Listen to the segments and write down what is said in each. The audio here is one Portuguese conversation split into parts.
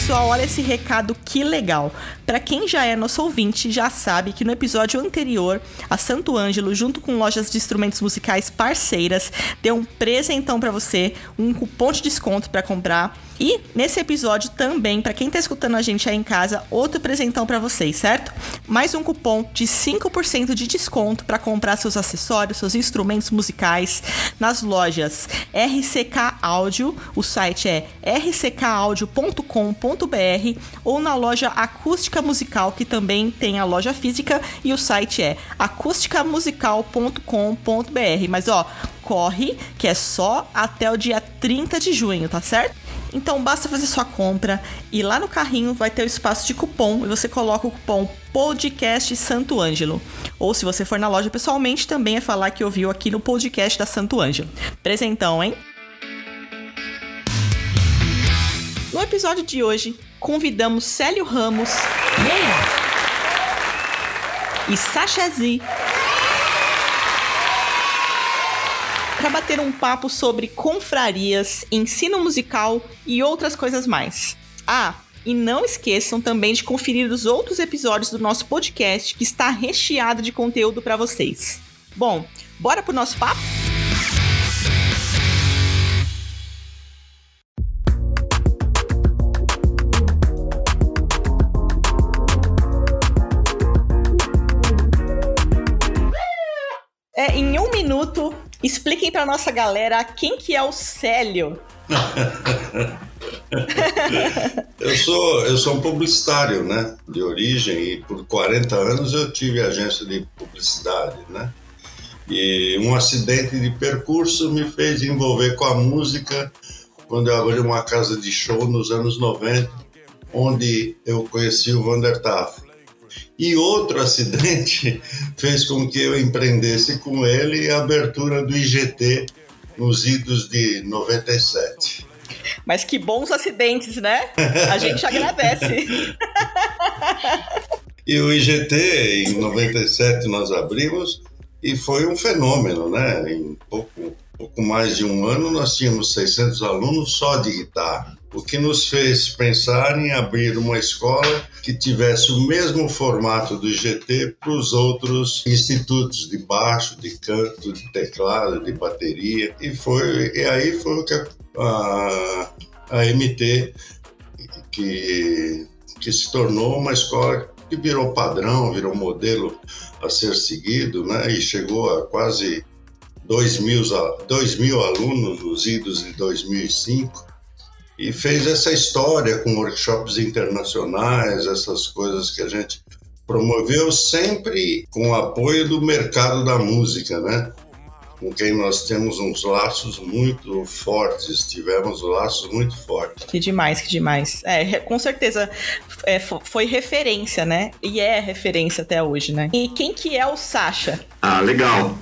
Pessoal, olha esse recado que legal. Para quem já é nosso ouvinte, já sabe que no episódio anterior, a Santo Ângelo, junto com lojas de instrumentos musicais parceiras, deu um presentão para você, um cupom de desconto para comprar. E nesse episódio também, para quem tá escutando a gente aí em casa, outro presentão para vocês, certo? Mais um cupom de 5% de desconto para comprar seus acessórios, seus instrumentos musicais nas lojas RCK Áudio, o site é rckaudio.com.br ou na loja Acústica Musical, que também tem a loja física e o site é acústicamusical.com.br. Mas ó, corre que é só até o dia 30 de junho, tá certo? Então basta fazer sua compra e lá no carrinho vai ter o espaço de cupom e você coloca o cupom podcast Santo Ângelo. Ou se você for na loja pessoalmente, também é falar que ouviu aqui no podcast da Santo Ângelo. Presentão, hein? No episódio de hoje, convidamos Célio Ramos yeah. e Sasha para bater um papo sobre confrarias, ensino musical e outras coisas mais. Ah, e não esqueçam também de conferir os outros episódios do nosso podcast que está recheado de conteúdo para vocês. Bom, bora pro nosso papo? Expliquem para nossa galera quem que é o Célio. eu sou eu sou um publicitário, né, de origem e por 40 anos eu tive agência de publicidade, né? E um acidente de percurso me fez envolver com a música quando eu abri uma casa de show nos anos 90, onde eu conheci o Vander Taff. E outro acidente fez com que eu empreendesse com ele a abertura do IGT nos idos de 97. Mas que bons acidentes, né? A gente agradece. e o IGT, em 97, nós abrimos e foi um fenômeno, né? Em pouco, pouco mais de um ano, nós tínhamos 600 alunos só de guitarra o que nos fez pensar em abrir uma escola que tivesse o mesmo formato do IGT para os outros institutos de baixo, de canto, de teclado, de bateria. E, foi, e aí foi o que a, a, MT, que, que se tornou uma escola que virou padrão, virou modelo a ser seguido, né? e chegou a quase 2 mil, 2 mil alunos nos idos de 2005 e fez essa história com workshops internacionais, essas coisas que a gente promoveu sempre com o apoio do mercado da música, né? Com quem nós temos uns laços muito fortes, tivemos laços muito fortes. Que demais, que demais. É, com certeza é, foi referência, né? E é referência até hoje, né? E quem que é o Sasha? Ah, legal.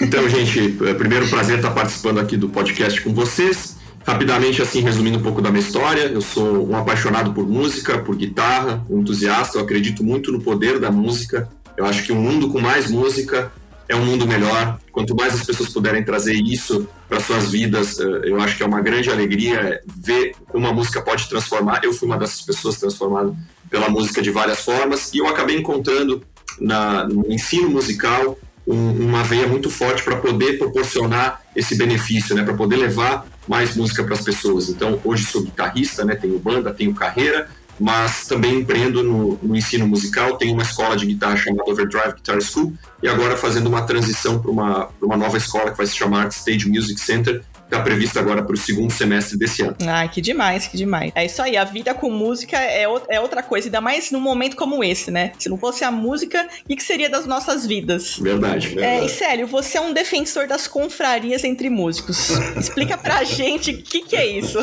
Então, gente, é primeiro prazer estar participando aqui do podcast com vocês. Rapidamente, assim, resumindo um pouco da minha história, eu sou um apaixonado por música, por guitarra, um entusiasta, eu acredito muito no poder da música. Eu acho que um mundo com mais música é um mundo melhor. Quanto mais as pessoas puderem trazer isso para suas vidas, eh, eu acho que é uma grande alegria ver como a música pode transformar. Eu fui uma dessas pessoas transformadas pela música de várias formas e eu acabei encontrando na, no ensino musical um, uma veia muito forte para poder proporcionar esse benefício, né, para poder levar mais música para as pessoas. Então, hoje sou guitarrista, né, tenho banda, tenho carreira, mas também empreendo no, no, ensino musical. Tenho uma escola de guitarra chamada Overdrive Guitar School e agora fazendo uma transição para uma, uma nova escola que vai se chamar Stage Music Center, está prevista agora para o segundo semestre desse ano. Ai, que demais, que demais. É isso aí, a vida com música é, é outra coisa, ainda mais num momento como esse, né? Se não fosse a música, o que seria das nossas vidas? Verdade, verdade. É, e sério, você é um defensor das confrarias entre músicos. Explica pra gente o que, que é isso.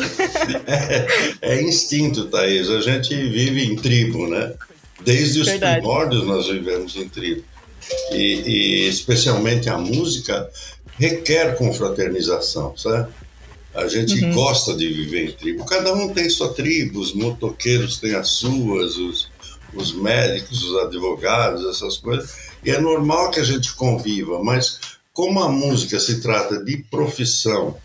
É, é instinto, Thaís. A gente vive em tribo, né? Desde os Verdade. primórdios nós vivemos em tribo. e, e especialmente a música, requer confraternização, sabe? A gente uhum. gosta de viver em tribo. Cada um tem sua tribo, os motoqueiros têm as suas, os, os médicos, os advogados, essas coisas. E é normal que a gente conviva, mas como a música se trata de profissão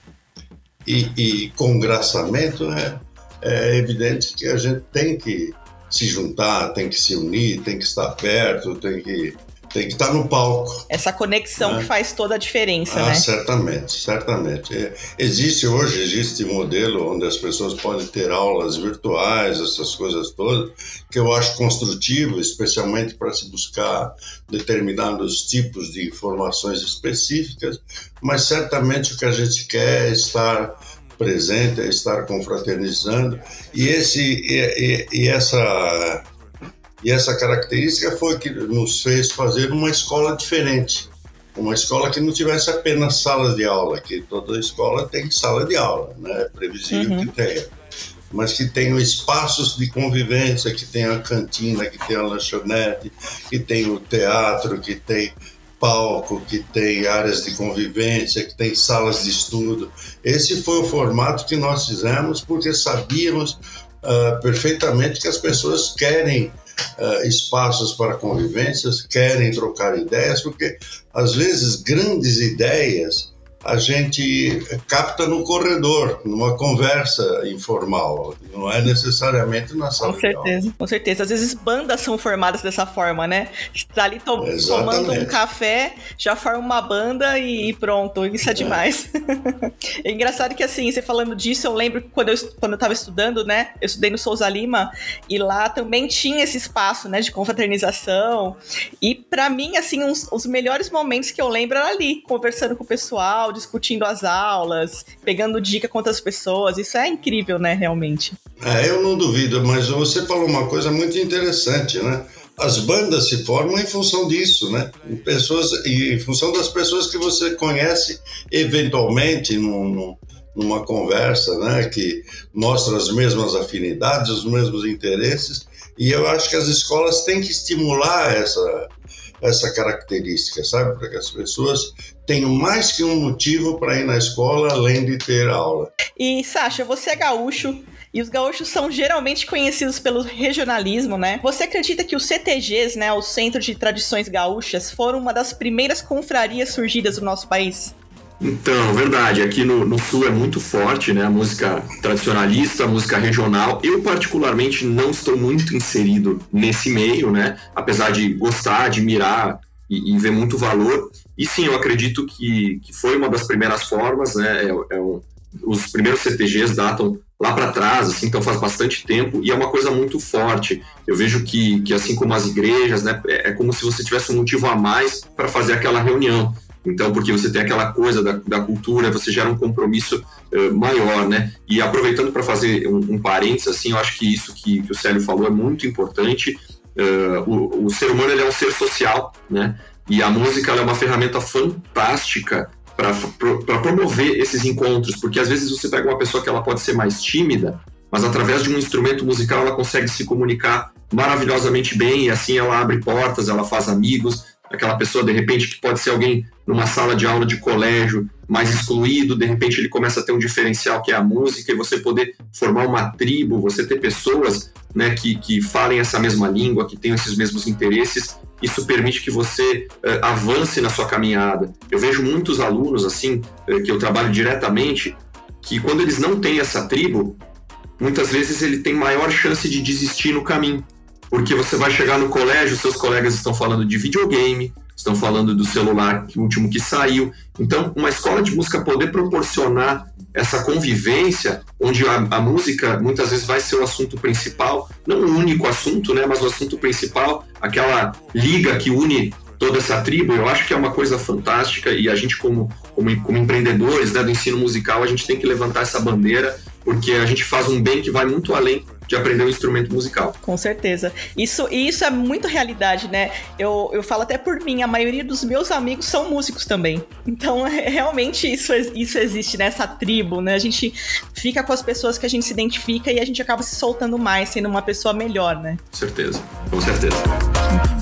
e, e congraçamento, é, é evidente que a gente tem que se juntar, tem que se unir, tem que estar perto, tem que tem que estar no palco. Essa conexão né? que faz toda a diferença, ah, né? Certamente, certamente. É, existe hoje, existe um modelo onde as pessoas podem ter aulas virtuais, essas coisas todas, que eu acho construtivo, especialmente para se buscar determinados tipos de informações específicas, mas certamente o que a gente quer é estar presente, é estar confraternizando, e, esse, e, e, e essa e essa característica foi que nos fez fazer uma escola diferente. Uma escola que não tivesse apenas salas de aula, que toda escola tem sala de aula, né? É previsível uhum. que tenha. Mas que tenha espaços de convivência, que tenha a cantina, que tenha a lanchonete, que tenha o teatro, que tem palco, que tem áreas de convivência, que tem salas de estudo. Esse foi o formato que nós fizemos porque sabíamos uh, perfeitamente que as pessoas querem uh, espaços para convivências, querem trocar ideias, porque às vezes grandes ideias a gente capta no corredor, numa conversa informal, não é necessariamente na sala. Com certeza, com certeza. Às vezes bandas são formadas dessa forma, né? Está ali to Exatamente. tomando um café, já forma uma banda e pronto, isso é, é. demais. É. é engraçado que assim, você falando disso, eu lembro quando eu, quando eu tava estudando, né? Eu estudei no Souza Lima e lá também tinha esse espaço, né, de confraternização. E para mim, assim, uns, os melhores momentos que eu lembro era ali, conversando com o pessoal, discutindo as aulas, pegando dica com outras pessoas. Isso é incrível, né, realmente. É, eu não duvido, mas você falou uma coisa muito interessante, né? As bandas se formam em função disso, né? Em, pessoas, em função das pessoas que você conhece eventualmente num, numa conversa, né? Que mostra as mesmas afinidades, os mesmos interesses. E eu acho que as escolas têm que estimular essa, essa característica, sabe? Para que as pessoas tenham mais que um motivo para ir na escola além de ter aula. E, Sasha, você é gaúcho. E os gaúchos são geralmente conhecidos pelo regionalismo, né? Você acredita que os CTGs, né, o Centro de Tradições Gaúchas, foram uma das primeiras confrarias surgidas no nosso país? Então, verdade. Aqui no, no, Sul é muito forte, né? A música tradicionalista, a música regional. Eu, particularmente, não estou muito inserido nesse meio, né? Apesar de gostar, admirar e, e ver muito valor. E sim, eu acredito que, que foi uma das primeiras formas, né? É, é um, os primeiros CTGs datam lá para trás, assim, então faz bastante tempo e é uma coisa muito forte. Eu vejo que, que assim como as igrejas, né, é, é como se você tivesse um motivo a mais para fazer aquela reunião. Então, porque você tem aquela coisa da, da cultura, você gera um compromisso uh, maior, né? E aproveitando para fazer um, um parênteses, assim, eu acho que isso que, que o Célio falou é muito importante. Uh, o, o, ser humano ele é um ser social, né? E a música é uma ferramenta fantástica para promover esses encontros, porque às vezes você pega uma pessoa que ela pode ser mais tímida, mas através de um instrumento musical ela consegue se comunicar maravilhosamente bem e assim ela abre portas, ela faz amigos, aquela pessoa de repente que pode ser alguém numa sala de aula de colégio mais excluído, de repente ele começa a ter um diferencial que é a música e você poder formar uma tribo, você ter pessoas né, que, que falem essa mesma língua, que tenham esses mesmos interesses, isso permite que você uh, avance na sua caminhada. Eu vejo muitos alunos assim, uh, que eu trabalho diretamente, que quando eles não têm essa tribo, muitas vezes ele tem maior chance de desistir no caminho porque você vai chegar no colégio, seus colegas estão falando de videogame, estão falando do celular último que saiu. Então, uma escola de música poder proporcionar essa convivência, onde a, a, música muitas vezes vai ser o assunto principal, não o único assunto, né, mas o assunto principal, aquela liga que une toda essa tribo, eu acho que é uma coisa fantástica e a gente como, como, como empreendedores né, do ensino musical, a gente tem que levantar essa bandeira, porque a gente faz um bem que vai muito além de aprender um instrumento musical. Com certeza. Isso, e isso é muito realidade, né? Eu, eu falo até por mim, a maioria dos meus amigos são músicos também. Então, é, realmente, isso, isso existe nessa tribo, né? A gente fica com as pessoas que a gente se identifica e a gente acaba se soltando mais, sendo uma pessoa melhor, né? Com certeza, com certeza.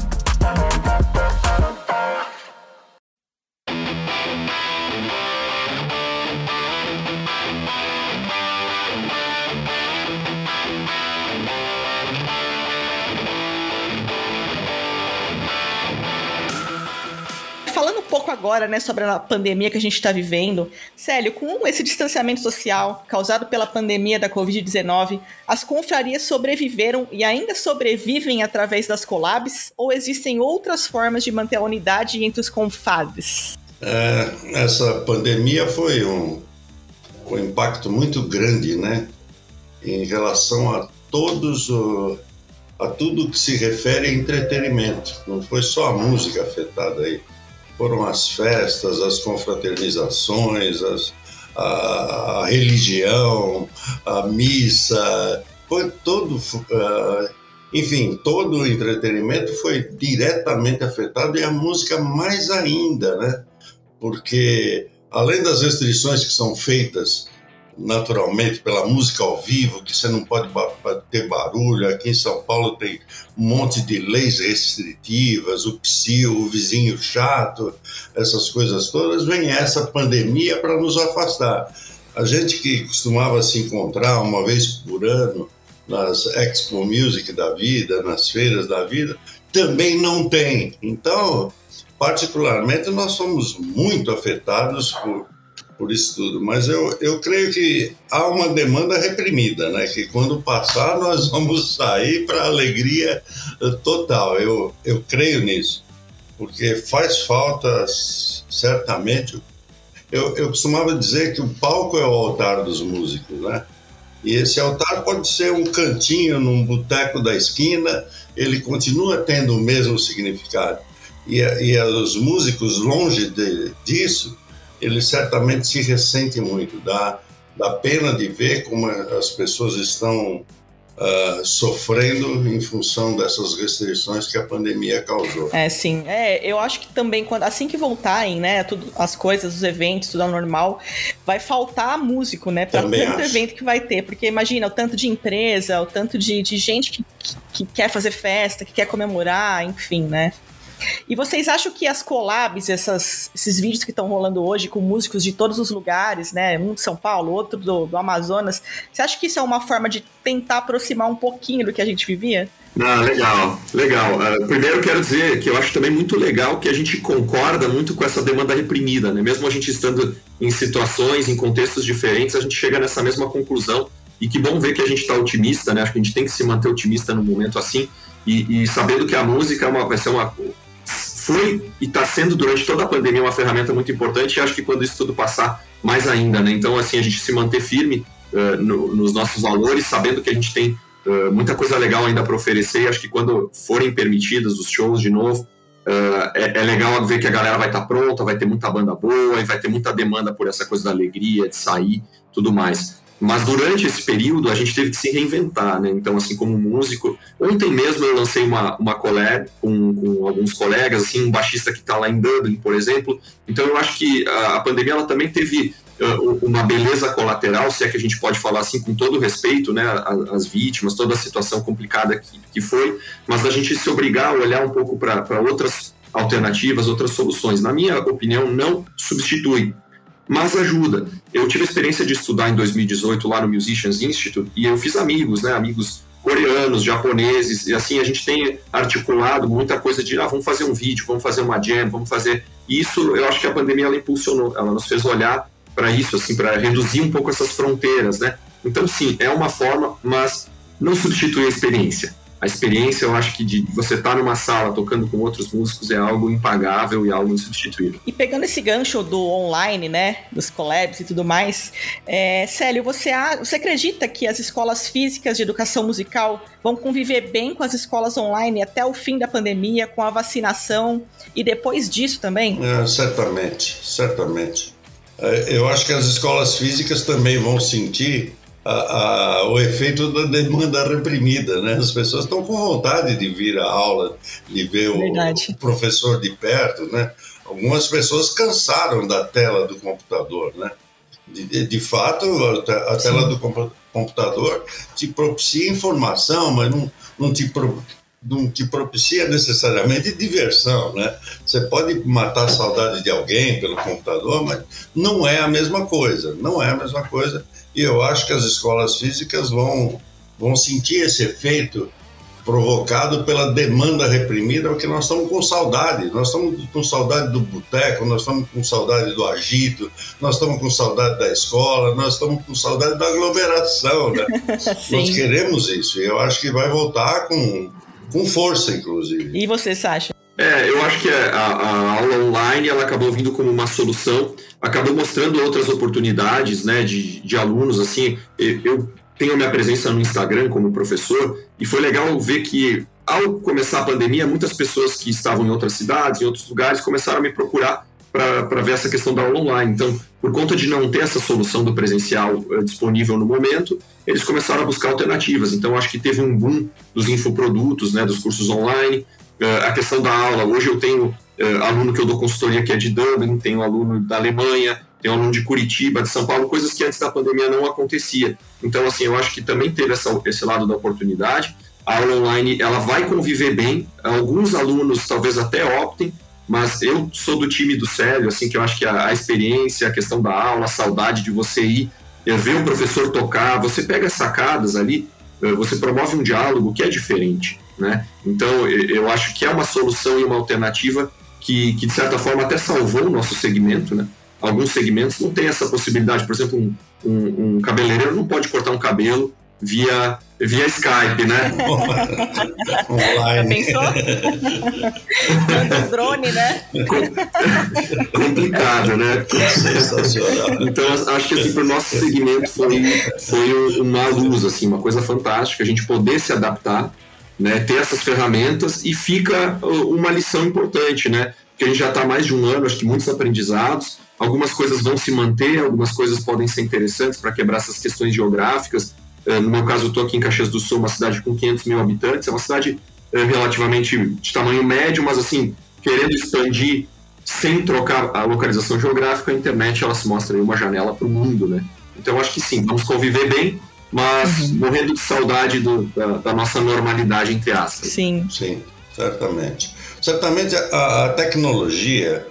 Agora, né, sobre a pandemia que a gente está vivendo, Célio, com esse distanciamento social causado pela pandemia da Covid-19, as confrarias sobreviveram e ainda sobrevivem através das collabs ou existem outras formas de manter a unidade entre os confrades? É, essa pandemia foi um, um impacto muito grande, né, em relação a todos a tudo que se refere a entretenimento. Não foi só a música afetada aí foram as festas, as confraternizações, as, a, a, religião, a missa, foi todo, uh, enfim, todo o entretenimento foi diretamente afetado e a música mais ainda, né? Porque além das restrições que são feitas naturalmente pela música ao vivo, que você não pode ter barulho. Aqui em São Paulo tem um monte de leis restritivas, o psil, o vizinho chato, essas coisas todas. Vem essa pandemia para nos afastar. A gente que costumava se encontrar uma vez por ano nas Expo Music da vida, nas feiras da vida, também não tem. Então, particularmente, nós somos muito afetados por por isso tudo. Mas eu, eu creio que há uma demanda reprimida, né? Que quando passar nós vamos sair para alegria total. Eu, eu creio nisso, porque faz falta certamente. Eu, eu costumava dizer que o palco é o altar dos músicos, né? E esse altar pode ser um cantinho num boteco da esquina, ele continua tendo o mesmo significado. E, e os músicos, longe de, disso, eles certamente se ressentem muito. Dá, dá pena de ver como as pessoas estão uh, sofrendo em função dessas restrições que a pandemia causou. É, sim. É, eu acho que também, quando, assim que voltarem, né, tudo, as coisas, os eventos, tudo ao normal, vai faltar músico, né, para tanto acho. evento que vai ter. Porque imagina o tanto de empresa, o tanto de, de gente que, que, que quer fazer festa, que quer comemorar, enfim, né. E vocês acham que as collabs, essas, esses vídeos que estão rolando hoje com músicos de todos os lugares, né? Um de São Paulo, outro do, do Amazonas, você acha que isso é uma forma de tentar aproximar um pouquinho do que a gente vivia? Ah, legal, legal. Uh, primeiro quero dizer que eu acho também muito legal que a gente concorda muito com essa demanda reprimida, né? Mesmo a gente estando em situações, em contextos diferentes, a gente chega nessa mesma conclusão. E que bom ver que a gente está otimista, né? Acho que a gente tem que se manter otimista num momento assim e, e sabendo que a música é uma, vai ser uma foi e está sendo durante toda a pandemia uma ferramenta muito importante e acho que quando isso tudo passar, mais ainda, né? Então, assim, a gente se manter firme uh, no, nos nossos valores, sabendo que a gente tem uh, muita coisa legal ainda para oferecer e acho que quando forem permitidos os shows de novo, uh, é, é, legal ver que a galera vai estar tá pronta, vai ter muita banda boa e vai ter muita demanda por essa coisa da alegria, de sair, tudo mais. Mas durante esse período a gente teve que se reinventar, né? Então, assim, como músico, ontem mesmo eu lancei uma, uma collab com, com alguns colegas, assim, um baixista que está lá em Dublin, por exemplo. Então, eu acho que a, a pandemia ela também teve uh, uma beleza colateral, se é que a gente pode falar assim, com todo respeito, né? As vítimas, toda a situação complicada que, que foi, mas a gente se obrigar a olhar um pouco para outras alternativas, outras soluções. Na minha opinião, não substitui mas ajuda. Eu tive a experiência de estudar em 2018 lá no Musicians Institute e eu fiz amigos, né, amigos coreanos, japoneses, e assim a gente tem articulado muita coisa de, ah, vamos fazer um vídeo, vamos fazer uma jam, vamos fazer isso. Eu acho que a pandemia ela impulsionou, ela nos fez olhar para isso, assim, para reduzir um pouco essas fronteiras, né? Então, sim, é uma forma, mas não substitui a experiência a experiência, eu acho que de você estar tá numa sala tocando com outros músicos é algo impagável e algo insubstituível. E pegando esse gancho do online, né, dos collabs e tudo mais, é, Célio, você, você acredita que as escolas físicas de educação musical vão conviver bem com as escolas online até o fim da pandemia, com a vacinação e depois disso também? É, certamente, certamente. É, eu acho que as escolas físicas também vão sentir a, a, o efeito da demanda reprimida, né? As pessoas estão com vontade de vir à aula, de ver o, o, professor de perto, né? Algumas pessoas cansaram da tela do computador, né? De, de fato, a, a tela do computador te propicia informação, mas não, não te pro, não te propicia necessariamente diversão, né? Você pode matar a saudade de alguém pelo computador, mas não é a mesma coisa, não é a mesma coisa e eu acho que as escolas físicas vão, vão sentir esse efeito provocado pela demanda reprimida, porque nós estamos com saudade. Nós estamos com saudade do boteco, nós estamos com saudade do agito, nós estamos com saudade da escola, nós estamos com saudade da aglomeração. Né? nós queremos isso e eu acho que vai voltar com, com força, inclusive. E você, Sasha? É, eu acho que a, a, aula online ela acabou vindo como uma solução, acabou mostrando outras oportunidades, né, de, de alunos, assim, eu tenho minha presença no Instagram como professor e foi legal ver que ao começar a pandemia, muitas pessoas que estavam em outras cidades, em outros lugares, começaram a me procurar para ver essa questão da aula online. Então, por conta de não ter essa solução do presencial uh, disponível no momento, eles começaram a buscar alternativas. Então, acho que teve um boom dos infoprodutos, né, dos cursos online, a questão da aula. Hoje eu tenho uh, aluno que eu dou consultoria que é de Dublin, tenho aluno da Alemanha, tem aluno de Curitiba, de São Paulo, coisas que antes da pandemia não acontecia. Então, assim, eu acho que também teve essa, esse lado da oportunidade. A aula online, ela vai conviver bem. Alguns alunos talvez até optem, mas eu sou do time do Célio, assim, que eu acho que a, a experiência, a questão da aula, a saudade de você ir, ver o professor tocar, você pega as sacadas ali, eh, você promove um diálogo que é diferente, né? Então, eu acho que é uma solução e uma alternativa que, que de certa forma, até salvou o nosso segmento, né? alguns segmentos não tem essa possibilidade. Por exemplo, um, um, um cabeleireiro não pode cortar um cabelo via, via Skype, né? Online. Já pensou? drone, né? Complicado, né? Sensacional. Então, acho que assim, para o nosso segmento foi, foi uma luz, assim, uma coisa fantástica, a gente poder se adaptar, né, ter essas ferramentas e fica uma lição importante, né? Porque a gente já está mais de um ano, acho que muitos aprendizados, Algumas coisas vão se manter, algumas coisas podem ser interessantes para quebrar essas questões geográficas. Eh, no meu caso, eu estou aqui em Caxias do Sul, uma cidade com 500 mil habitantes, é uma cidade eh, relativamente de tamanho médio, mas assim, querendo expandir sem trocar a localização geográfica, a internet ela se mostra aí uma janela para o mundo, né? Então, acho que sim, vamos conviver bem, mas uhum. morrendo de saudade do, da, da, nossa normalidade, entre aspas. Sim. Sim, certamente. Certamente a, a tecnologia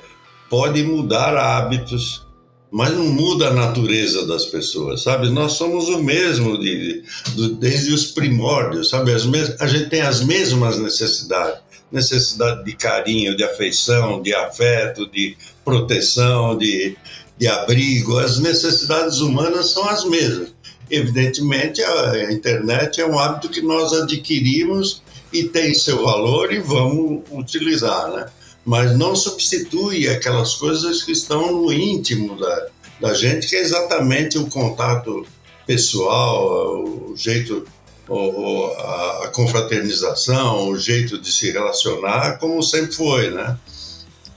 pode mudar hábitos, mas não muda a natureza das pessoas, sabe? Nós somos o mesmo de, de, desde os primórdios, sabe? As mes a gente tem as mesmas necessidades. Necessidade de carinho, de afeição, de afeto, de proteção, de, de abrigo. As necessidades humanas são as mesmas. Evidentemente, a internet é um hábito que nós adquirimos e tem seu valor e vamos utilizar, né? mas não substitui aquelas coisas que estão no íntimo da, da gente, que é exatamente o contato pessoal, o jeito, a confraternização, o jeito de se relacionar, como sempre foi, né?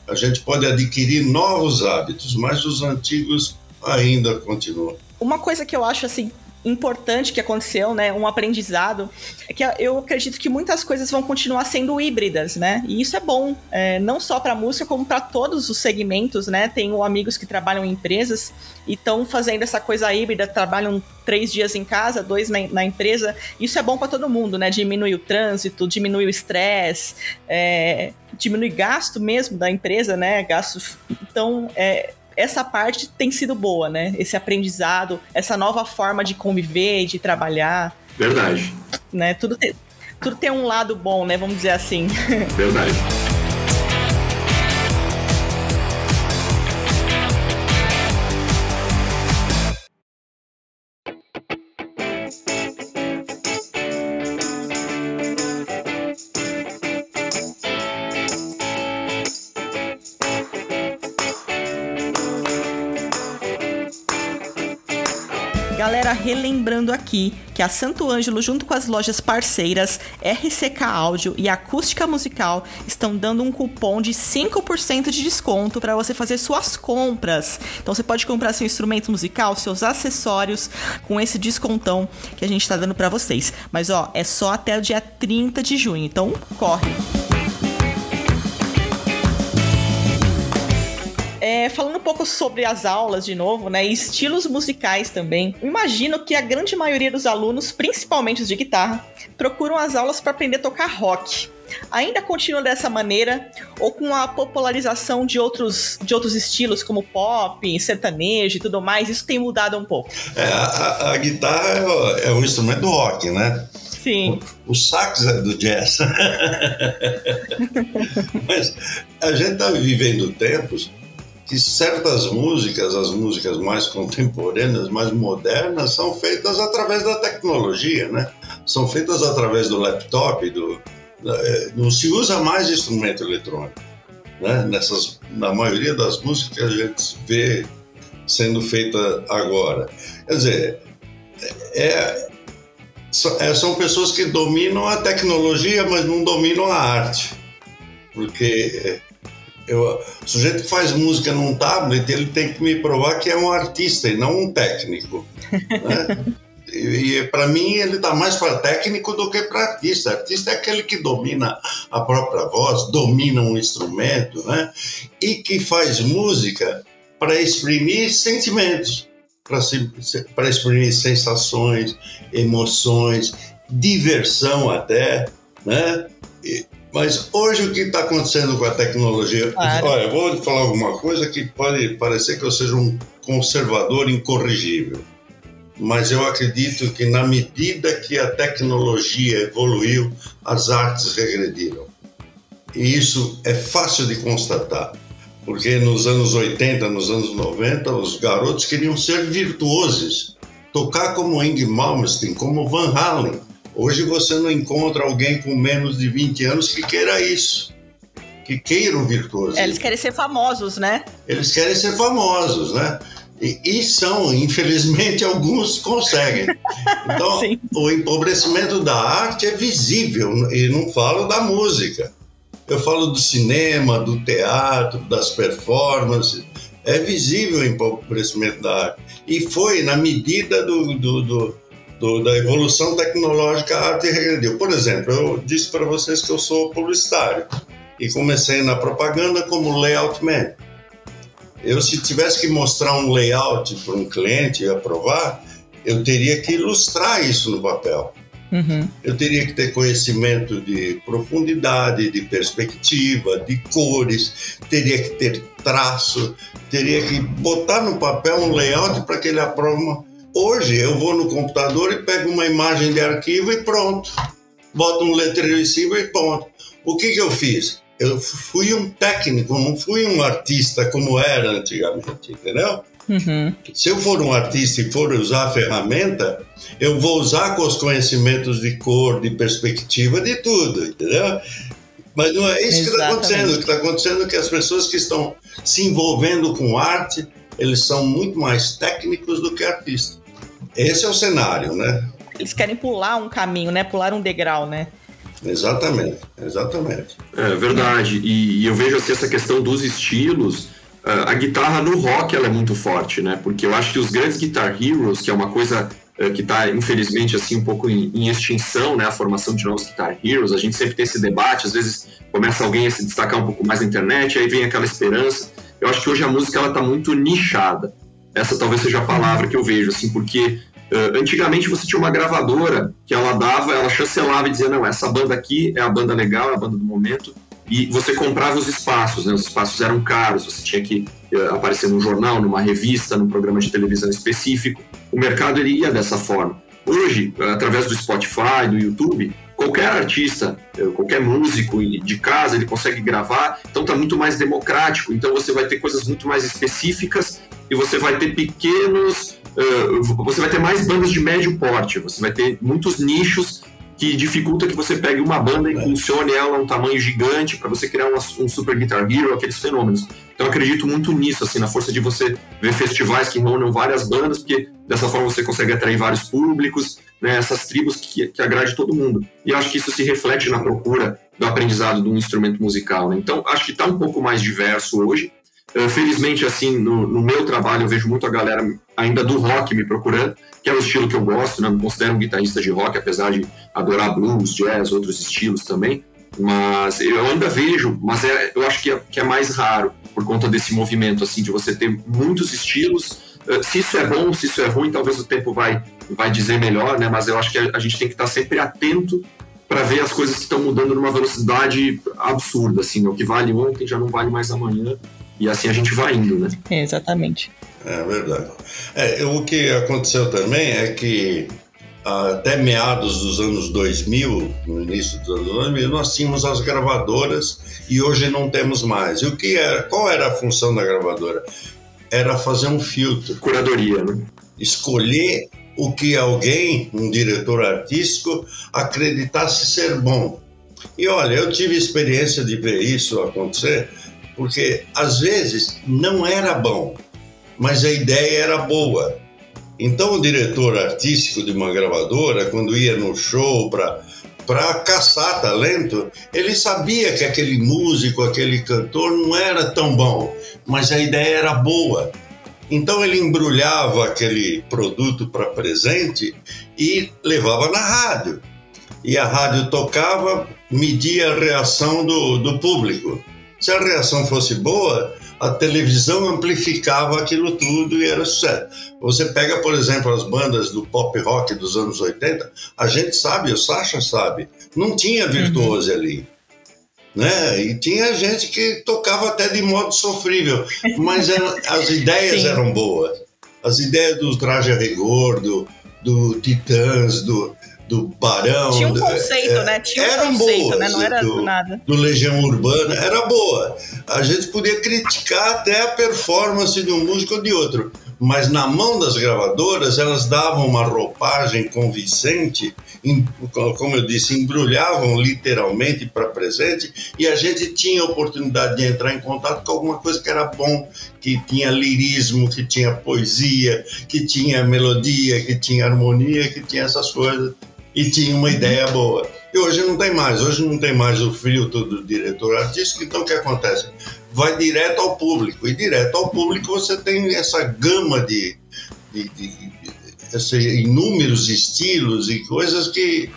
A gente pode adquirir novos hábitos, mas os antigos ainda continuam. Uma coisa que eu acho assim importante que aconteceu, né? Um aprendizado. É que eu acredito que muitas coisas vão continuar sendo híbridas, né? E isso é bom, é, não só para música, como para todos os segmentos, né? Tenho amigos que trabalham em empresas e estão fazendo essa coisa híbrida, trabalham três dias em casa, dois na, na empresa. Isso é bom para todo mundo, né? Diminui o trânsito, diminui o estresse, é, diminui gasto mesmo da empresa, né? Gastos. Então, é, essa parte tem sido boa, né? Esse aprendizado, essa nova forma de conviver, de trabalhar. Verdade. Né? Tudo tem, tudo tem um lado bom, né? Vamos dizer assim. Verdade. Galera, relembrando aqui que a Santo Ângelo, junto com as lojas parceiras RCK Áudio e Acústica Musical, estão dando um cupom de 5% de desconto para você fazer suas compras. Então você pode comprar seu instrumento musical, seus acessórios com esse descontão que a gente está dando para vocês. Mas ó, é só até o dia 30 de junho, então corre. É, falando um pouco sobre as aulas de novo, né? E estilos musicais também. Imagino que a grande maioria dos alunos, principalmente os de guitarra, procuram as aulas para aprender a tocar rock. Ainda continua dessa maneira ou com a popularização de outros, de outros estilos como pop, sertanejo e tudo mais, isso tem mudado um pouco? É, a, a, guitarra é, é um instrumento rock, né? Sim. O, o sax é do jazz. Mas a gente está vivendo tempos que certas músicas, as músicas mais contemporâneas, mais modernas, são feitas através da tecnologia, né? São feitas através do laptop, do, é, não se usa mais instrumento eletrônico, né? Nessas, na maioria das músicas que a gente vê sendo feita agora. Quer dizer, é, é, são pessoas que dominam a tecnologia, mas não dominam a arte. Porque eu, o sujeito que faz música num tablet, ele tem que me provar que é um artista e não um técnico. Né? e, e para mim ele está mais para técnico do que para artista. Artista é aquele que domina a própria voz, domina um instrumento, né? E que faz música para exprimir sentimentos, para exprimir sensações, emoções, diversão até, né? E, mas hoje o que está acontecendo com a tecnologia? Claro. Olha, eu vou falar alguma coisa que pode parecer que eu seja um conservador incorrigível, mas eu acredito que na medida que a tecnologia evoluiu, as artes regrediram. E isso é fácil de constatar, porque nos anos 80, nos anos 90, os garotos queriam ser virtuosos, tocar como Ing Malmsteen, como Van Halen Hoje você não encontra alguém com menos de 20 anos que queira isso, que queira o virtuoso. Eles querem ser famosos, né? Eles querem ser famosos, né? E, e são, infelizmente, alguns conseguem. Então, o empobrecimento da arte é visível, e não falo da música. Eu falo do cinema, do teatro, das performances. É visível o empobrecimento da arte. E foi na medida do, do, do do, da evolução tecnológica, a arte regrediu. Por exemplo, eu disse para vocês que eu sou publicitário e comecei na propaganda como layout man. Eu, se tivesse que mostrar um layout para um cliente e aprovar, eu teria que ilustrar isso no papel. Uhum. Eu teria que ter conhecimento de profundidade, de perspectiva, de cores, teria que ter traço, teria que botar no papel um layout para que ele aprove Hoje eu vou no computador e pego uma imagem de arquivo e pronto. Boto um letreiro em cima e pronto. O que, que eu fiz? Eu fui um técnico, não fui um artista como era antigamente, entendeu? Uhum. Se eu for um artista e for usar a ferramenta, eu vou usar com os conhecimentos de cor, de perspectiva, de tudo, entendeu? Mas não é isso Exatamente. que está acontecendo. O que está acontecendo é que as pessoas que estão se envolvendo com arte, eles são muito mais técnicos do que artistas. Esse é o cenário, né? Eles querem pular um caminho, né? Pular um degrau, né? Exatamente, exatamente. É verdade. E, e eu vejo assim, essa questão dos estilos. A guitarra no rock ela é muito forte, né? Porque eu acho que os grandes guitar heroes, que é uma coisa é, que está infelizmente assim um pouco em, em, extinção, né? A formação de novos guitar heroes. A gente sempre tem esse debate. Às vezes começa alguém a se destacar um pouco mais na internet, aí vem aquela esperança. Eu acho que hoje a música ela está muito nichada. Essa talvez seja a palavra que eu vejo, assim, porque Uh, antigamente você tinha uma gravadora que ela dava, ela chancelava e dizia, não, essa banda aqui é a banda legal, é a banda do momento, e você comprava os espaços, né? Os espaços eram caros, você tinha que uh, aparecer num jornal, numa revista, num programa de televisão específico. O mercado ele ia dessa forma. Hoje, através do Spotify, do YouTube, qualquer artista, qualquer músico de casa, ele consegue gravar, então está muito mais democrático. Então você vai ter coisas muito mais específicas e você vai ter pequenos uh, você vai ter mais bandas de médio porte, você vai ter muitos nichos que dificulta que você pegue uma banda e funcione ela a um tamanho gigante para você criar um, um, super guitar hero, aqueles fenômenos. Então eu acredito muito nisso, assim, na força de você ver festivais que reúnem várias bandas, porque dessa forma você consegue atrair vários públicos, né, essas tribos que, que agrade todo mundo. E acho que isso se reflete na procura do aprendizado de um instrumento musical. Né? Então acho que está um pouco mais diverso hoje, felizmente, assim, no, no, meu trabalho, eu vejo muito a galera ainda do rock me procurando, que é o estilo que eu gosto, né? Me considero um guitarrista de rock, apesar de adorar blues, jazz, outros estilos também. Mas eu ainda vejo, mas é, eu acho que é, que é mais raro, por conta desse movimento, assim, de você ter muitos estilos. Eh, se isso é bom, se isso é ruim, talvez o tempo vai, vai dizer melhor, né? Mas eu acho que a, a gente tem que estar sempre atento para ver as coisas que estão mudando numa velocidade absurda, assim, o que vale ontem já não vale mais amanhã. E assim a gente vai indo, né? É, exatamente. É verdade. É, o que aconteceu também é que até meados dos anos 2000, no início dos anos 2000, nós tínhamos as gravadoras e hoje não temos mais. E o que era? Qual era a função da gravadora? Era fazer um filtro. Curadoria, né? Escolher o que alguém, um diretor artístico, acreditasse ser bom. E olha, eu tive experiência de ver isso acontecer, porque às vezes não era bom, mas a ideia era boa. Então, o diretor artístico de uma gravadora, quando ia no show para para caçar talento, ele sabia que aquele músico, aquele cantor não era tão bom, mas a ideia era boa. Então ele embrulhava aquele produto para presente e levava na rádio. E a rádio tocava, media a reação do, do público. Se a reação fosse boa, a televisão amplificava aquilo tudo e era sucesso. Você pega, por exemplo, as bandas do pop rock dos anos 80, a gente sabe, o Sasha sabe, não tinha virtuose uhum. ali. Né? E tinha gente que tocava até de modo sofrível, mas era, as ideias eram boas. As ideias do traje a rigor, do, do Titãs, do, do Barão. Tinha um conceito, é, né? Tinha um conceito, boas, né? Não era do, nada. Do Legião Urbana, era boa. A gente podia criticar até a performance de um músico ou de outro. Mas na mão das gravadoras, elas davam uma roupagem convincente, como eu disse, embrulhavam literalmente para presente, e a gente tinha a oportunidade de entrar em contato com alguma coisa que era bom, que tinha lirismo, que tinha poesia, que tinha melodia, que tinha harmonia, que tinha essas coisas e tinha uma ideia boa. E hoje não tem mais, hoje não tem mais o filtro do diretor artístico, então o que acontece? Vai direto ao público, e direto ao público você tem essa gama de, de, de, de inúmeros estilos e coisas que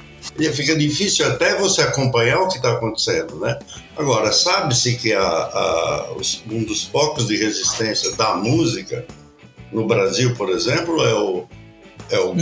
fica difícil até você acompanhar o que está acontecendo, né? Agora, sabe-se que a, a, um dos focos de resistência da música no Brasil, por exemplo, é o, é o uhum.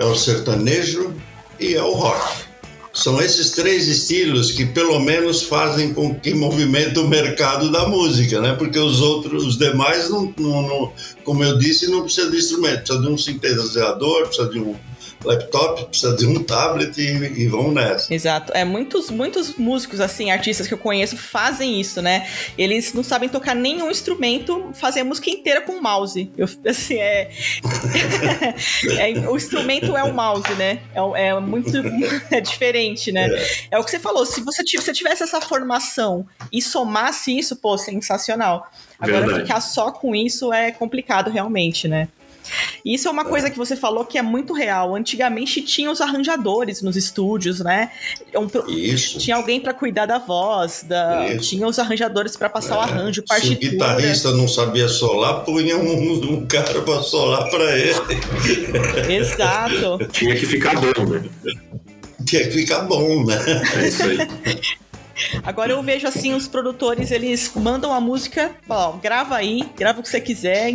É o sertanejo e é o rock. São esses três estilos que pelo menos fazem com que movimente o mercado da música, né? Porque os outros, os demais, não, não, não como eu disse, não precisa de instrumento, precisa de um sintetizador, precisa de um laptop, precisa de um tablet e, e vão nessa. Exato. É, muitos, muitos músicos, assim, artistas que eu conheço fazem isso, né? Eles não sabem tocar nenhum instrumento, fazem a música inteira com o mouse. Eu, assim, é... é... O instrumento é o mouse, né? É, é muito é diferente, né? É. é. o que você falou, se você tivesse essa formação e somasse isso, pô, sensacional. Agora Verdade. ficar só com isso é complicado realmente, né? Isso é uma coisa que você falou que é muito real. Antigamente tinha os arranjadores nos estúdios, né? Um, isso. Tinha alguém para cuidar da voz, da... tinha os arranjadores para passar é. o arranjo, partitura. Se o guitarrista não sabia solar, punha um, um cara para solar para ele. Exato. tinha que ficar bom, né? Tinha que ficar bom, né? É isso aí. Agora eu vejo assim, os produtores, eles mandam a música, ó, grava aí, grava o que você quiser,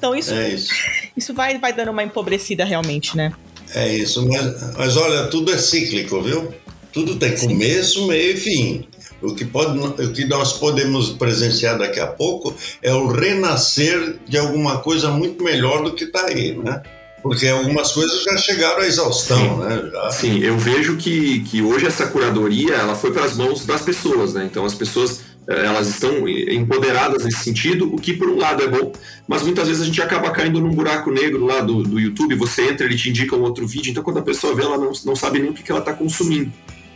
então isso, é isso. isso vai, vai dando uma empobrecida realmente, né? É isso, mas, mas olha, tudo é cíclico, viu? Tudo tem Sim. começo, meio e fim. O que, pode, o que nós podemos presenciar daqui a pouco é o renascer de alguma coisa muito melhor do que está aí, né? Porque algumas coisas já chegaram à exaustão, Sim. né? Já. Sim, eu vejo que, que hoje essa curadoria ela foi para as mãos das pessoas, né? Então as pessoas elas estão empoderadas nesse sentido, o que por um lado é bom, mas muitas vezes a gente acaba caindo num buraco negro lá do, do YouTube, você entra, ele te indica um outro vídeo, então quando a pessoa vê, ela não, não sabe nem o que, que ela está consumindo.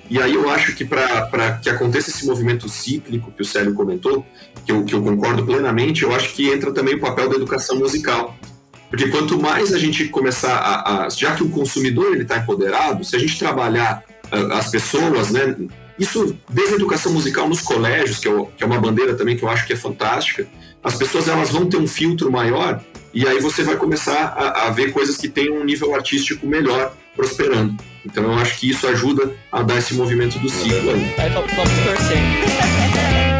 E aí eu acho que para que aconteça esse movimento cíclico que o Célio comentou, que eu, que eu concordo plenamente, eu acho que entra também o papel da educação musical. Porque quanto mais a gente começar a, a já que o consumidor está empoderado, se a gente trabalhar uh, as pessoas, né, isso, desde a educação musical nos colégios, que é, que é uma bandeira também que eu acho que é fantástica, as pessoas elas vão ter um filtro maior e aí você vai começar a, a ver coisas que têm um nível artístico melhor prosperando. Então eu acho que isso ajuda a dar esse movimento do ciclo aí. vamos torcer.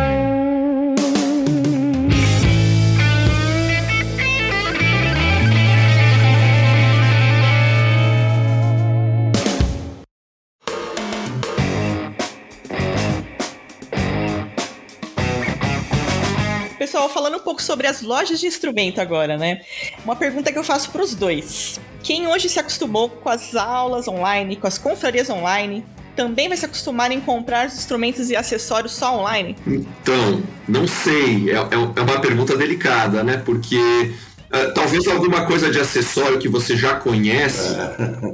Pouco sobre as lojas de instrumento agora, né? Uma pergunta que eu faço para os dois. Quem hoje se acostumou com as aulas online, com as confrarias online, também vai se acostumar em comprar os instrumentos e acessórios só online? Então, não sei. É, é, é uma pergunta delicada, né? Porque uh, talvez alguma coisa de acessório que você já conhece,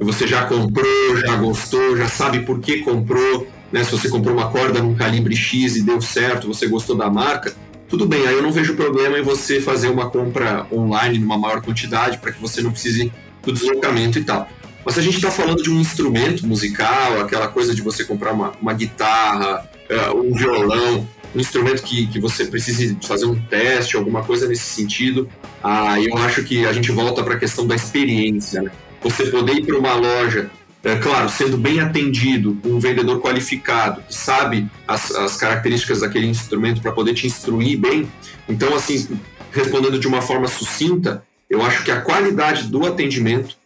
você já comprou, já gostou, já sabe por que comprou. Né? Se você comprou uma corda num calibre X e deu certo, você gostou da marca, tudo bem, aí eu não vejo problema em você fazer uma compra online numa maior quantidade para que você não precise do deslocamento e tal. Mas se a gente está falando de um instrumento musical, aquela coisa de você comprar uma, uma guitarra, uh, um violão, um instrumento que, que você precise fazer um teste, alguma coisa nesse sentido, aí eu acho que a gente volta para a questão da experiência. Né? Você poder ir para uma loja é, claro, sendo bem atendido, um vendedor qualificado, que sabe as, as características daquele instrumento para poder te instruir bem. Então, assim, respondendo de uma forma sucinta, eu acho que a qualidade do atendimento,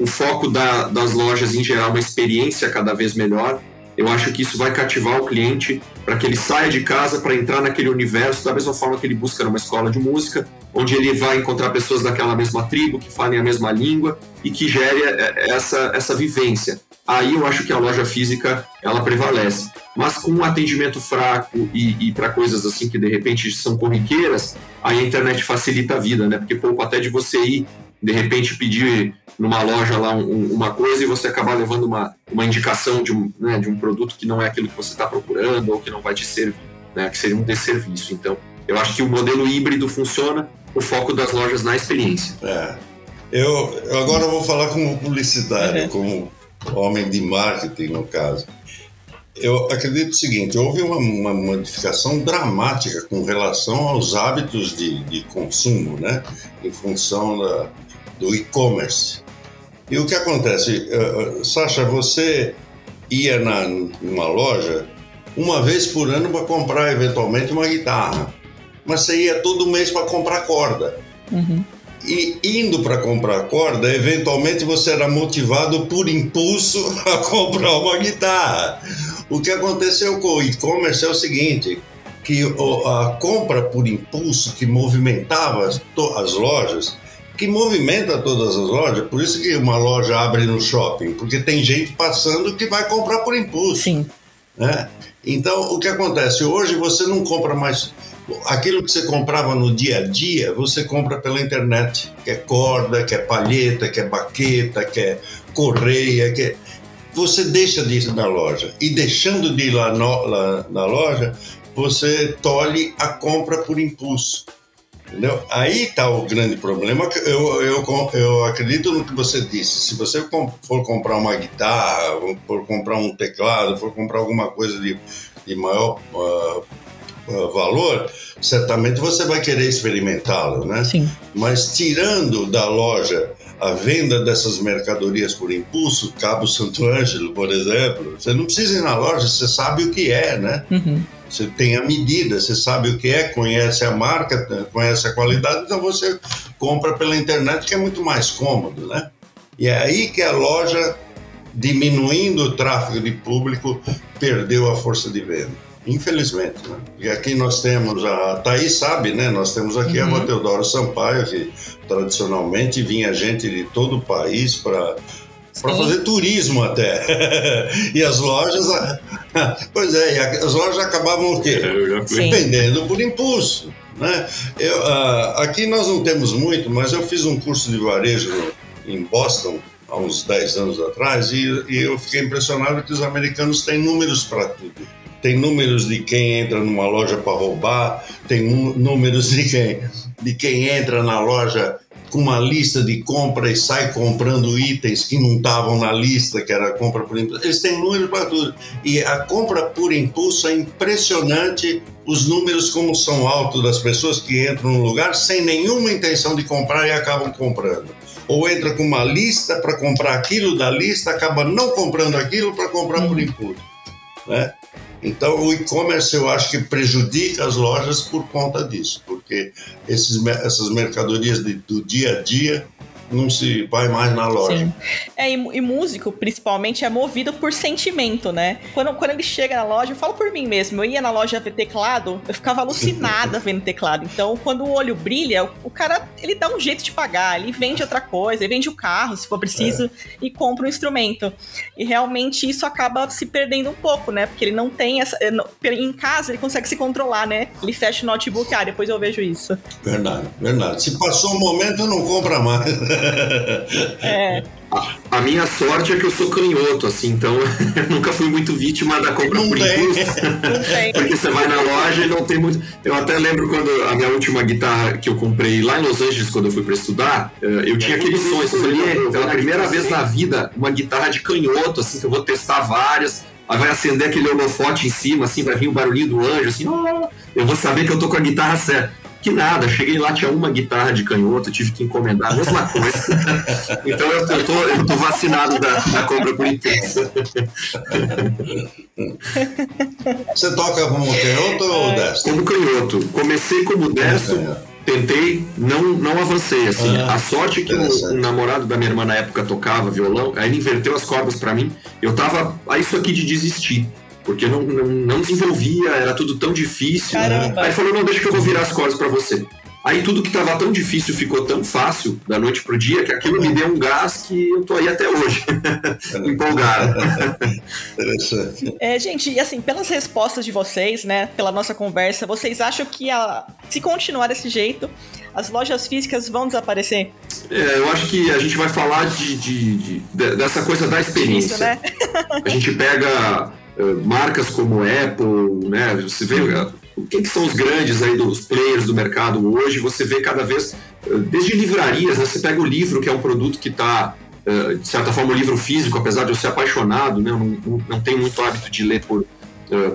o foco da, das lojas em geral, uma experiência cada vez melhor, eu acho que isso vai cativar o cliente para que ele saia de casa para entrar naquele universo da mesma forma que ele busca numa escola de música, onde ele vai encontrar pessoas daquela mesma tribo, que falem a mesma língua e que gere é, essa, essa vivência. Aí eu acho que a loja física ela prevalece. Mas com um atendimento fraco e, e para coisas assim que de repente são corriqueiras, aí a internet facilita a vida, né? Porque pouco até de você ir de repente pedir numa loja lá um, uma coisa e você acabar levando uma, uma indicação de um, né, de um produto que não é aquilo que você está procurando ou que não vai te servir, né, que seria um desserviço. Então, eu acho que o modelo híbrido funciona, o foco das lojas na experiência. É. Eu, eu agora vou falar como publicitário, uhum. como homem de marketing, no caso. Eu acredito o seguinte: houve uma, uma, modificação dramática com relação aos hábitos de, de consumo, né? Em função da, do e-commerce. E o que acontece? Uh, Sasha, você ia na, numa loja uma vez por ano para comprar eventualmente uma guitarra, mas você ia todo mês para comprar corda. Uhum. E indo para comprar corda, eventualmente você era motivado por impulso a comprar uma guitarra. O que aconteceu com o e-commerce é o seguinte: que a compra por impulso que movimentava as lojas que movimenta todas as lojas, por isso que uma loja abre no shopping, porque tem gente passando que vai comprar por impulso. Sim. Né? Então, o que acontece? Hoje você não compra mais. Aquilo que você comprava no dia a dia, você compra pela internet. Que é corda, que é palheta, que é baqueta, que é correia, que é... Você deixa de ir na loja. E deixando de ir lá, no, lá na loja, você tolhe a compra por impulso. Entendeu? Aí está o grande problema. Eu, eu, eu acredito no que você disse. Se você for comprar uma guitarra, for comprar um teclado, for comprar alguma coisa de, de maior uh, valor, certamente você vai querer experimentá-lo, né? Sim. Mas tirando da loja a venda dessas mercadorias por impulso, Cabo Santo Ângelo, por exemplo, você não precisa ir na loja, você sabe o que é, né? Uhum. Você tem a medida, você sabe o que é, conhece a marca, conhece a qualidade, então você compra pela internet, que é muito mais cômodo, né? E é aí que a loja, diminuindo o tráfego de público, perdeu a força de venda. Infelizmente, né? E aqui nós temos, a Thaís sabe, né? Nós temos aqui uhum. a Rua Sampaio, que tradicionalmente vinha gente de todo o país para para fazer turismo até. e as lojas. Pois é, as lojas acabavam o quê? Vendendo por impulso. Né? Eu, uh, aqui nós não temos muito, mas eu fiz um curso de varejo em Boston há uns 10 anos atrás e, e eu fiquei impressionado que os americanos têm números para tudo. Tem números de quem entra numa loja para roubar, tem números de quem, de quem entra na loja com uma lista de compra e sai comprando itens que não estavam na lista, que era a compra por impulso. Eles têm números para tudo. E a compra por impulso é impressionante os números como são altos das pessoas que entram no lugar sem nenhuma intenção de comprar e acabam comprando. Ou entra com uma lista para comprar aquilo da lista, acaba não comprando aquilo para comprar por impulso. Né? Então, o e-commerce eu acho que prejudica as lojas por conta disso, porque esses, essas mercadorias de, do dia a dia não se vai mais na loja. Sim. É, e, e, músico, principalmente, é movido por sentimento, né? Quando, quando ele chega na loja, eu falo por mim mesmo, eu ia na loja ver teclado, eu ficava alucinada vendo teclado. Então, quando o olho brilha, o, cara, ele dá um jeito de pagar, ele vende outra coisa, ele vende o carro, se for preciso, é. e compra um instrumento. E realmente isso acaba se perdendo um pouco, né? Porque ele não tem essa... Em casa, ele consegue se controlar, né? Ele fecha o notebook, ah, depois eu vejo isso. Verdade, verdade. Se passou um momento, não compra mais. É. A, a, minha sorte é que eu sou canhoto, assim, então eu nunca fui muito vítima da compra não por impulso. Porque você vai na loja e não tem muito. Eu até lembro quando a minha última guitarra que eu comprei lá em Los Angeles, quando eu fui para estudar, eh, eu tinha aquele sonho. Eu falei, pela primeira vez na vida, uma guitarra de canhoto, assim, que eu vou testar várias. Aí vai acender aquele holofote em cima, assim, vai vir o barulhinho do anjo, assim, oh, eu vou saber que eu tô com a guitarra certa. Que nada, cheguei lá, tinha uma guitarra de canhoto, tive que encomendar a mesma coisa. então eu, eu, tô, eu tô vacinado da, da compra por inteiro. Você toca como canhoto ou é. destro? Como canhoto. Comecei como destro. tentei, não, não avancei, assim. Ah, a sorte é que o, o, namorado da minha irmã na época tocava violão, aí ele inverteu as cordas para mim. Eu tava a isso aqui de desistir porque não, não, não desenvolvia, era tudo tão difícil. Caramba. Aí falou: não, deixa que eu vou virar as cordas para você. Aí tudo que estava tão difícil ficou tão fácil da noite pro dia que aquilo me deu um gás que eu tô aí até hoje, empolgado. É, gente, e assim, pelas respostas de vocês, né, pela nossa conversa, vocês acham que a, se continuar desse jeito, as lojas físicas vão desaparecer? É, eu acho que a gente vai falar de, de, de dessa coisa da experiência. Isso, né? a gente pega marcas como Apple, né? Você vê uh, o que, que, são os grandes aí dos players do mercado hoje. Você vê cada vez, uh, desde livrarias, né? Você pega o livro, que é um produto que está de certa forma, o livro físico, apesar de eu ser apaixonado, né, eu não, não, não tenho muito hábito de ler por,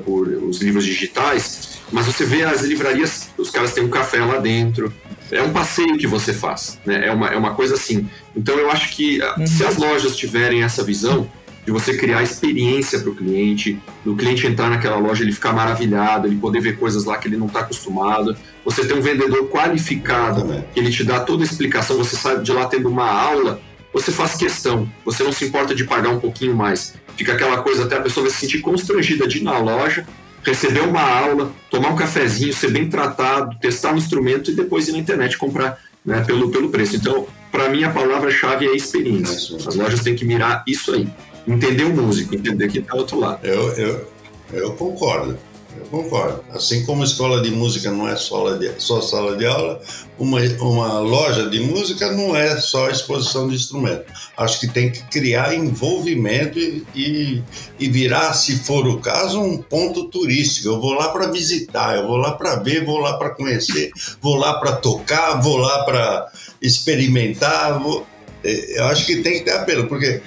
por os livros digitais, mas você vê as livrarias, os caras têm um café lá dentro, é um passeio que você faz, né? é, uma, é uma coisa assim. Então eu acho que se as lojas tiverem essa visão, de você criar experiência para o cliente, do cliente entrar naquela loja, ele ficar maravilhado, ele poder ver coisas lá que ele não está acostumado. Você tem um vendedor qualificado, que ele te dá toda a explicação, você sai de lá tendo uma aula, você faz questão, você não se importa de pagar um pouquinho mais. Fica aquela coisa até a pessoa vai se sentir constrangida de ir na loja, receber uma aula, tomar um cafezinho, ser bem tratado, testar um instrumento e depois ir na internet comprar né, pelo, pelo preço. Então, para mim, a palavra-chave é experiência. As lojas têm que mirar isso aí entender o músico, entender que está do outro lado. Eu, eu, eu concordo. Eu concordo. Assim como escola de música não é só, de, só sala de aula, uma, uma loja de música não é só exposição de instrumento. Acho que tem que criar envolvimento e, e, e virar, se for o caso, um ponto turístico. Eu vou lá para visitar, eu vou lá para ver, vou lá para conhecer, vou lá para tocar, vou lá para experimentar. Vou... É, eu acho que tem que ter apelo, porque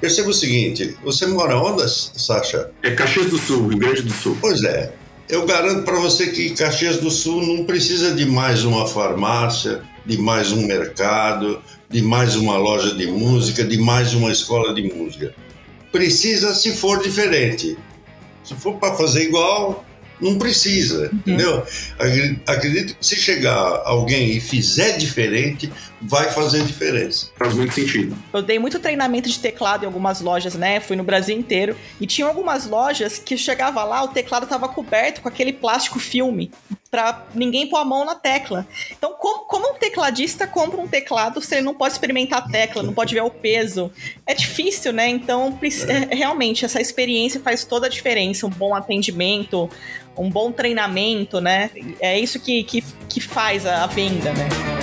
Perceba o seguinte: você mora onde, Sasha? É Caxias do Sul, Rio Grande do Sul. Pois é. Eu garanto para você que Caxias do Sul não precisa de mais uma farmácia, de mais um mercado, de mais uma loja de música, de mais uma escola de música. Precisa se for diferente. Se for para fazer igual, não precisa, uhum. entendeu? Acredito que se chegar alguém e fizer diferente, vai fazer diferença. Faz muito sentido. Eu dei muito treinamento de teclado em algumas lojas, né? Fui no Brasil inteiro. E tinha algumas lojas que chegava lá, o teclado estava coberto com aquele plástico filme para ninguém pôr a mão na tecla. Então, como, como, um tecladista compra um teclado se ele não pode experimentar a tecla, não pode ver o peso? É difícil, né? Então, é. realmente, essa experiência faz toda a diferença. Um bom atendimento, um bom treinamento, né? É isso que, que, que faz a, a venda, né?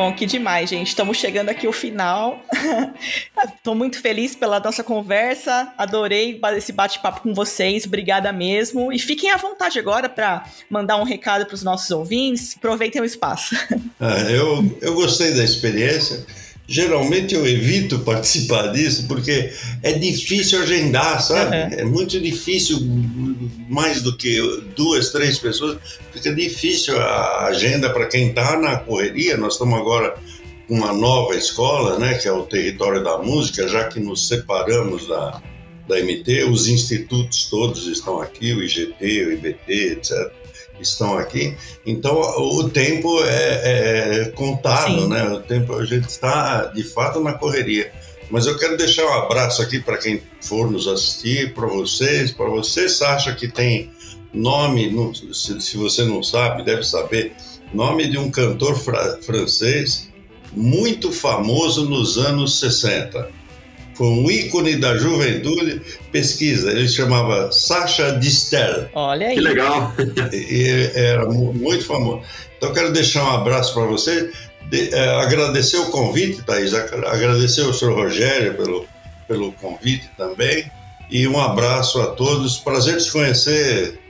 Bom, que demais, gente. Estamos chegando aqui ao final. Estou muito feliz pela nossa conversa. Adorei esse bate-papo com vocês. Obrigada mesmo. E fiquem à vontade agora para mandar um recado para os nossos ouvintes. Aproveitem o espaço. Ah, eu, eu gostei da experiência. Geralmente eu evito participar disso porque é difícil agendar, sabe? Uhum. É muito difícil, mais do que duas, três pessoas, fica difícil a agenda para quem está na correria. Nós estamos agora com uma nova escola, né, que é o Território da Música, já que nos separamos da, da MT, os institutos todos estão aqui, o IGT, o IBT, etc estão aqui. Então o tempo é, é contado, Sim. né? O tempo a gente está de fato na correria. Mas eu quero deixar um abraço aqui para quem for nos assistir, para vocês, para você, Sasha, que tem nome, se, se, você não sabe, deve saber, nome de um cantor francês muito famoso nos anos 60 foi um ícone da juventude. Pesquisa, ele chamava Sacha Distel. Olha aí. Que legal. E era muito famoso. Então, quero deixar um abraço para você. De, é, agradecer o convite, Thaís. Agradecer ao senhor Rogério pelo, pelo convite também. E um abraço a todos. Prazer te conhecer,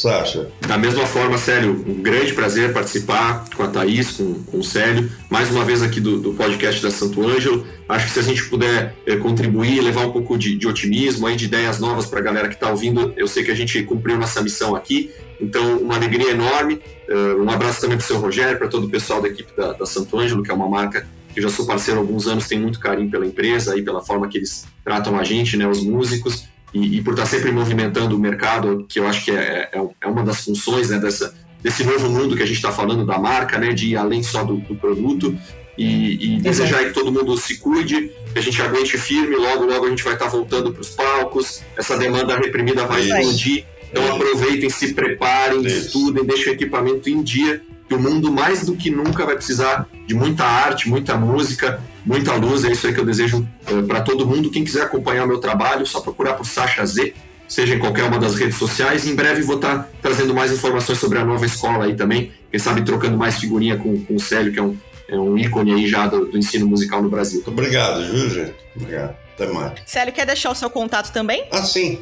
Sasha. Da mesma forma, Célio, um grande prazer participar com a Thaís, com, com o Célio, mais uma vez aqui do, do podcast da Santo Ângelo. Acho que se a gente puder é, contribuir, levar um pouco de, de otimismo, aí, de ideias novas para a galera que está ouvindo, eu sei que a gente cumpriu nossa missão aqui. Então, uma alegria enorme. Uh, um abraço também para o seu Rogério, para todo o pessoal da equipe da, da Santo Ângelo, que é uma marca que eu já sou parceiro há alguns anos, tem muito carinho pela empresa e pela forma que eles tratam a gente, né, os músicos e, e, por estar sempre movimentando o mercado, que eu acho que é, é, é uma das funções né, dessa, desse novo mundo que a gente está falando da marca, né, de ir além só do, do produto e, e desejar que todo mundo se cuide, que a gente aguente firme, logo, logo a gente vai estar tá voltando para os palcos, essa demanda reprimida vai explodir. Então aproveitem, se preparem, Isso. estudem, deixem o equipamento em dia, que o mundo mais do que nunca vai precisar de muita arte, muita música, muita luz. É isso aí que eu desejo uh, eh, para todo mundo. Quem quiser acompanhar o meu trabalho, só procurar por Sasha Z, seja em qualquer uma das redes sociais. Em breve vou estar tá trazendo mais informações sobre a nova escola aí também. Quem sabe trocando mais figurinha com, com o Célio, que é um, é um ícone aí já do, do ensino musical no Brasil. Obrigado, viu, gente? Obrigado. Até mais. Célio, quer deixar o seu contato também? Ah, sim.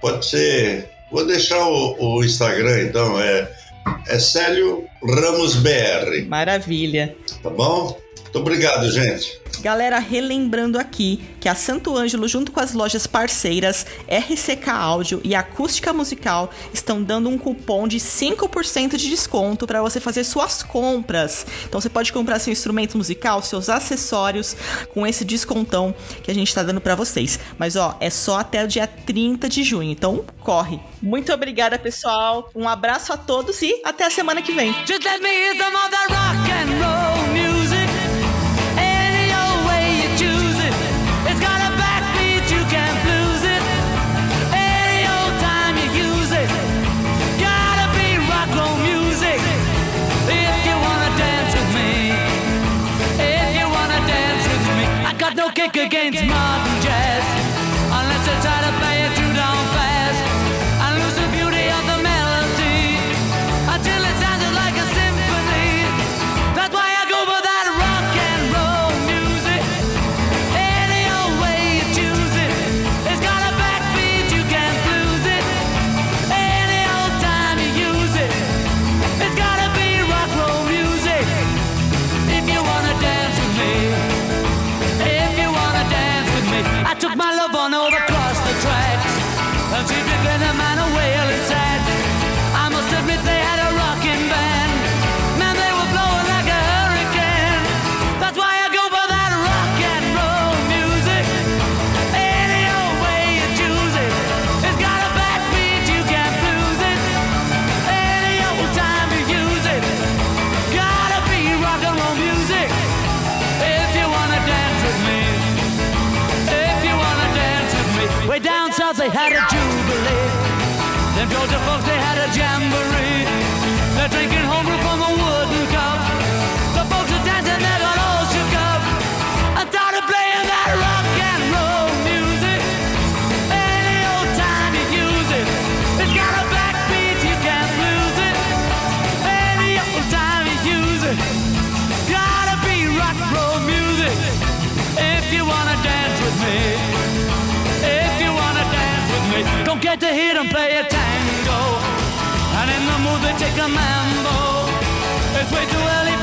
Pode ser. Vou deixar o, o Instagram, então. É é Célio Ramos BR. Maravilha. Tá bom? Muito obrigado, gente. Galera, relembrando aqui que a Santo Ângelo, junto com as lojas parceiras RCK Áudio e Acústica Musical, estão dando um cupom de 5% de desconto para você fazer suas compras. Então você pode comprar seu instrumento musical, seus acessórios com esse descontão que a gente está dando para vocês. Mas ó, é só até o dia 30 de junho, então corre. Muito obrigada, pessoal. Um abraço a todos e até a semana que vem. Kick against modern jazz. Unless you try to they had a jubilee. Them Georgia folks they had a jamboree. To hear them play a tango. And in the mood they take a mambo. It's way too early.